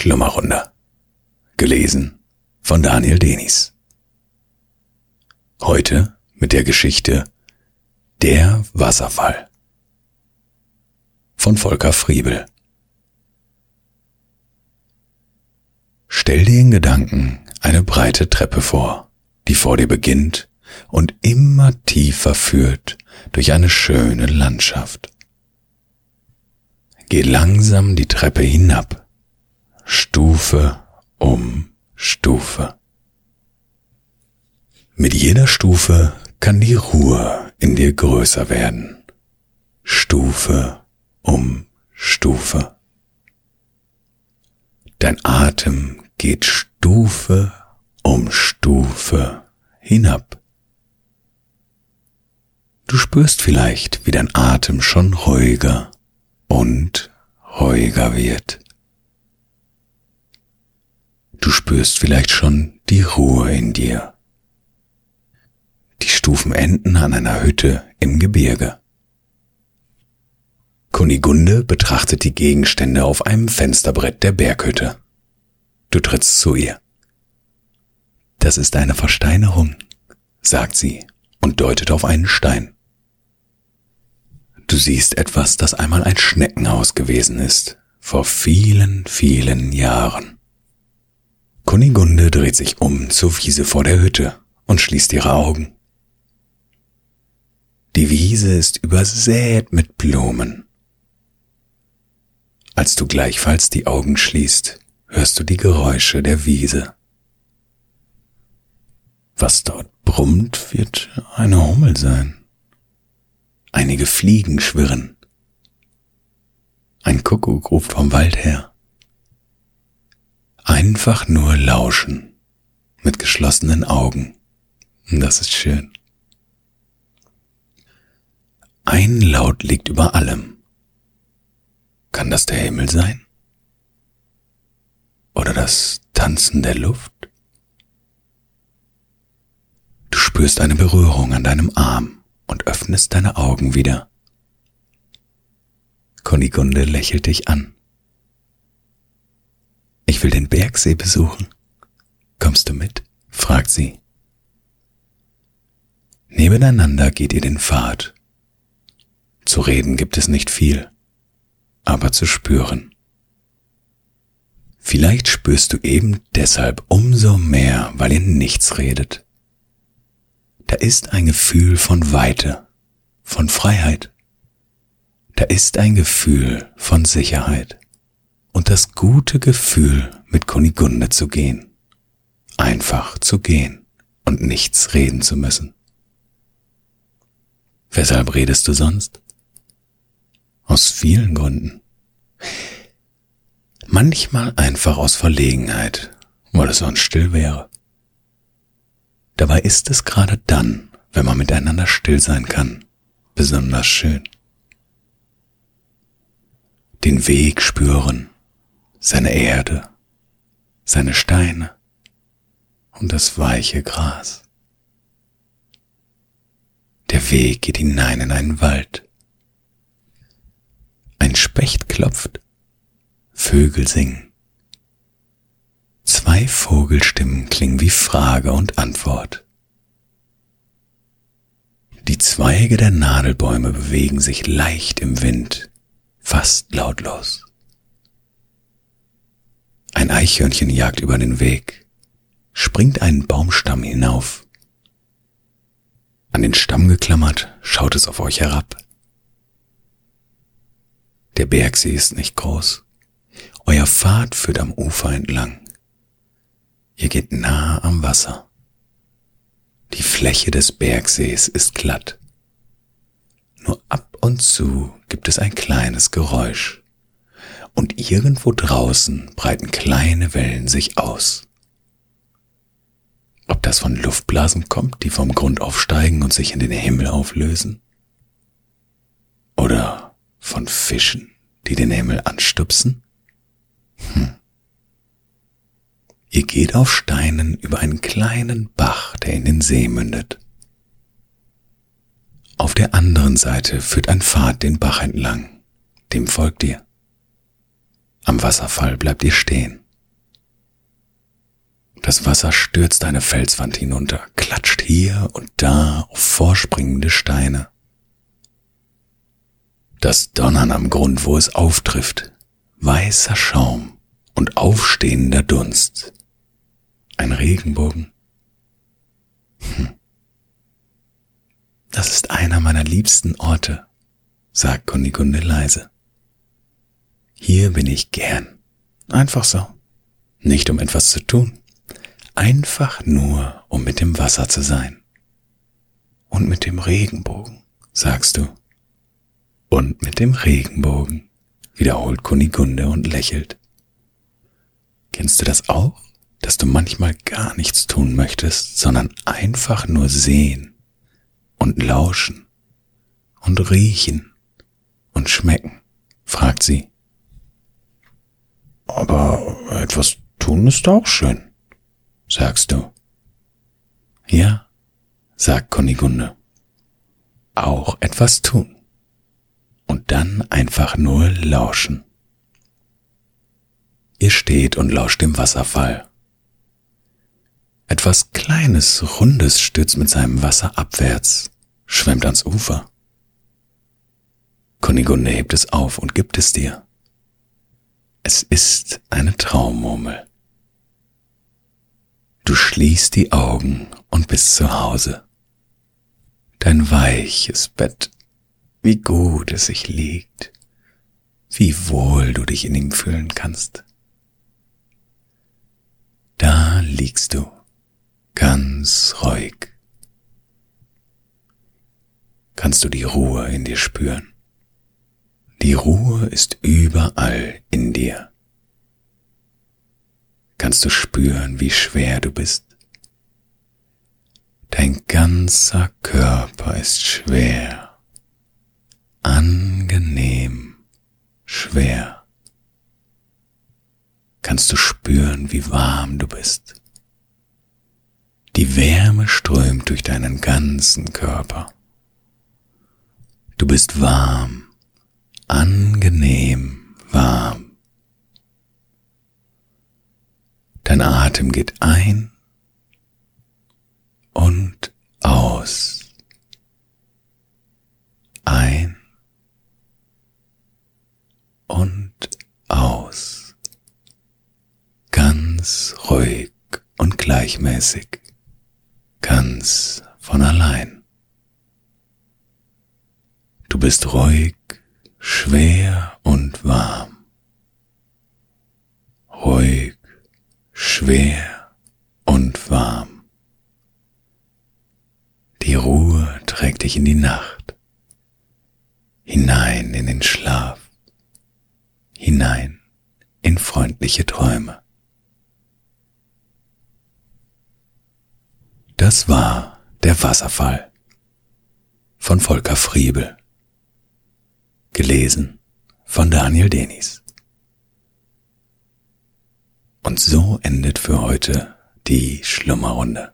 Schlummerrunde. Gelesen von Daniel Denis. Heute mit der Geschichte Der Wasserfall von Volker Friebel. Stell dir in Gedanken eine breite Treppe vor, die vor dir beginnt und immer tiefer führt durch eine schöne Landschaft. Geh langsam die Treppe hinab, Stufe um Stufe. Mit jeder Stufe kann die Ruhe in dir größer werden. Stufe um Stufe. Dein Atem geht Stufe um Stufe hinab. Du spürst vielleicht, wie dein Atem schon ruhiger und ruhiger wird. Du spürst vielleicht schon die Ruhe in dir. Die Stufen enden an einer Hütte im Gebirge. Kunigunde betrachtet die Gegenstände auf einem Fensterbrett der Berghütte. Du trittst zu ihr. Das ist eine Versteinerung, sagt sie und deutet auf einen Stein. Du siehst etwas, das einmal ein Schneckenhaus gewesen ist, vor vielen, vielen Jahren. Kunigunde dreht sich um zur Wiese vor der Hütte und schließt ihre Augen. Die Wiese ist übersät mit Blumen. Als du gleichfalls die Augen schließt, hörst du die Geräusche der Wiese. Was dort brummt, wird eine Hummel sein. Einige Fliegen schwirren. Ein Kuckuck ruft vom Wald her. Einfach nur lauschen mit geschlossenen Augen. Das ist schön. Ein Laut liegt über allem. Kann das der Himmel sein? Oder das Tanzen der Luft? Du spürst eine Berührung an deinem Arm und öffnest deine Augen wieder. Kunigunde lächelt dich an. Ich will den Bergsee besuchen. Kommst du mit? fragt sie. Nebeneinander geht ihr den Pfad. Zu reden gibt es nicht viel, aber zu spüren. Vielleicht spürst du eben deshalb umso mehr, weil ihr nichts redet. Da ist ein Gefühl von Weite, von Freiheit. Da ist ein Gefühl von Sicherheit und das gute Gefühl, mit Kunigunde zu gehen. Einfach zu gehen und nichts reden zu müssen. Weshalb redest du sonst? Aus vielen Gründen. Manchmal einfach aus Verlegenheit, weil es sonst still wäre. Dabei ist es gerade dann, wenn man miteinander still sein kann, besonders schön. Den Weg spüren, seine Erde, seine Steine und das weiche Gras. Der Weg geht hinein in einen Wald. Ein Specht klopft, Vögel singen. Zwei Vogelstimmen klingen wie Frage und Antwort. Die Zweige der Nadelbäume bewegen sich leicht im Wind, fast lautlos. Ein Eichhörnchen jagt über den Weg, springt einen Baumstamm hinauf. An den Stamm geklammert, schaut es auf euch herab. Der Bergsee ist nicht groß. Euer Pfad führt am Ufer entlang. Ihr geht nah am Wasser. Die Fläche des Bergsees ist glatt. Nur ab und zu gibt es ein kleines Geräusch. Und irgendwo draußen breiten kleine Wellen sich aus. Ob das von Luftblasen kommt, die vom Grund aufsteigen und sich in den Himmel auflösen? Oder von Fischen, die den Himmel anstupsen? Hm. Ihr geht auf Steinen über einen kleinen Bach, der in den See mündet. Auf der anderen Seite führt ein Pfad den Bach entlang. Dem folgt ihr. Am Wasserfall bleibt ihr stehen. Das Wasser stürzt eine Felswand hinunter, klatscht hier und da auf vorspringende Steine. Das Donnern am Grund, wo es auftrifft, weißer Schaum und aufstehender Dunst. Ein Regenbogen. Hm. Das ist einer meiner liebsten Orte, sagt Kunigunde leise. Hier bin ich gern. Einfach so. Nicht um etwas zu tun. Einfach nur, um mit dem Wasser zu sein. Und mit dem Regenbogen, sagst du. Und mit dem Regenbogen, wiederholt Kunigunde und lächelt. Kennst du das auch, dass du manchmal gar nichts tun möchtest, sondern einfach nur sehen und lauschen und riechen und schmecken? fragt sie. Aber etwas tun ist auch schön, sagst du. Ja, sagt Kunigunde. Auch etwas tun. Und dann einfach nur lauschen. Ihr steht und lauscht dem Wasserfall. Etwas Kleines, Rundes stürzt mit seinem Wasser abwärts, schwemmt ans Ufer. Kunigunde hebt es auf und gibt es dir. Es ist eine Traummurmel. Du schließt die Augen und bist zu Hause. Dein weiches Bett, wie gut es sich liegt, wie wohl du dich in ihm fühlen kannst. Da liegst du, ganz ruhig. Kannst du die Ruhe in dir spüren? Die Ruhe ist überall in dir. Kannst du spüren, wie schwer du bist? Dein ganzer Körper ist schwer, angenehm schwer. Kannst du spüren, wie warm du bist? Die Wärme strömt durch deinen ganzen Körper. Du bist warm angenehm warm. Dein Atem geht ein und aus. Ein und aus. Ganz ruhig und gleichmäßig. Ganz von allein. Du bist ruhig schwer und warm, ruhig, schwer und warm. Die Ruhe trägt dich in die Nacht, hinein in den Schlaf, hinein in freundliche Träume. Das war der Wasserfall von Volker Friebel. Gelesen von Daniel Denis. Und so endet für heute die Schlummerrunde.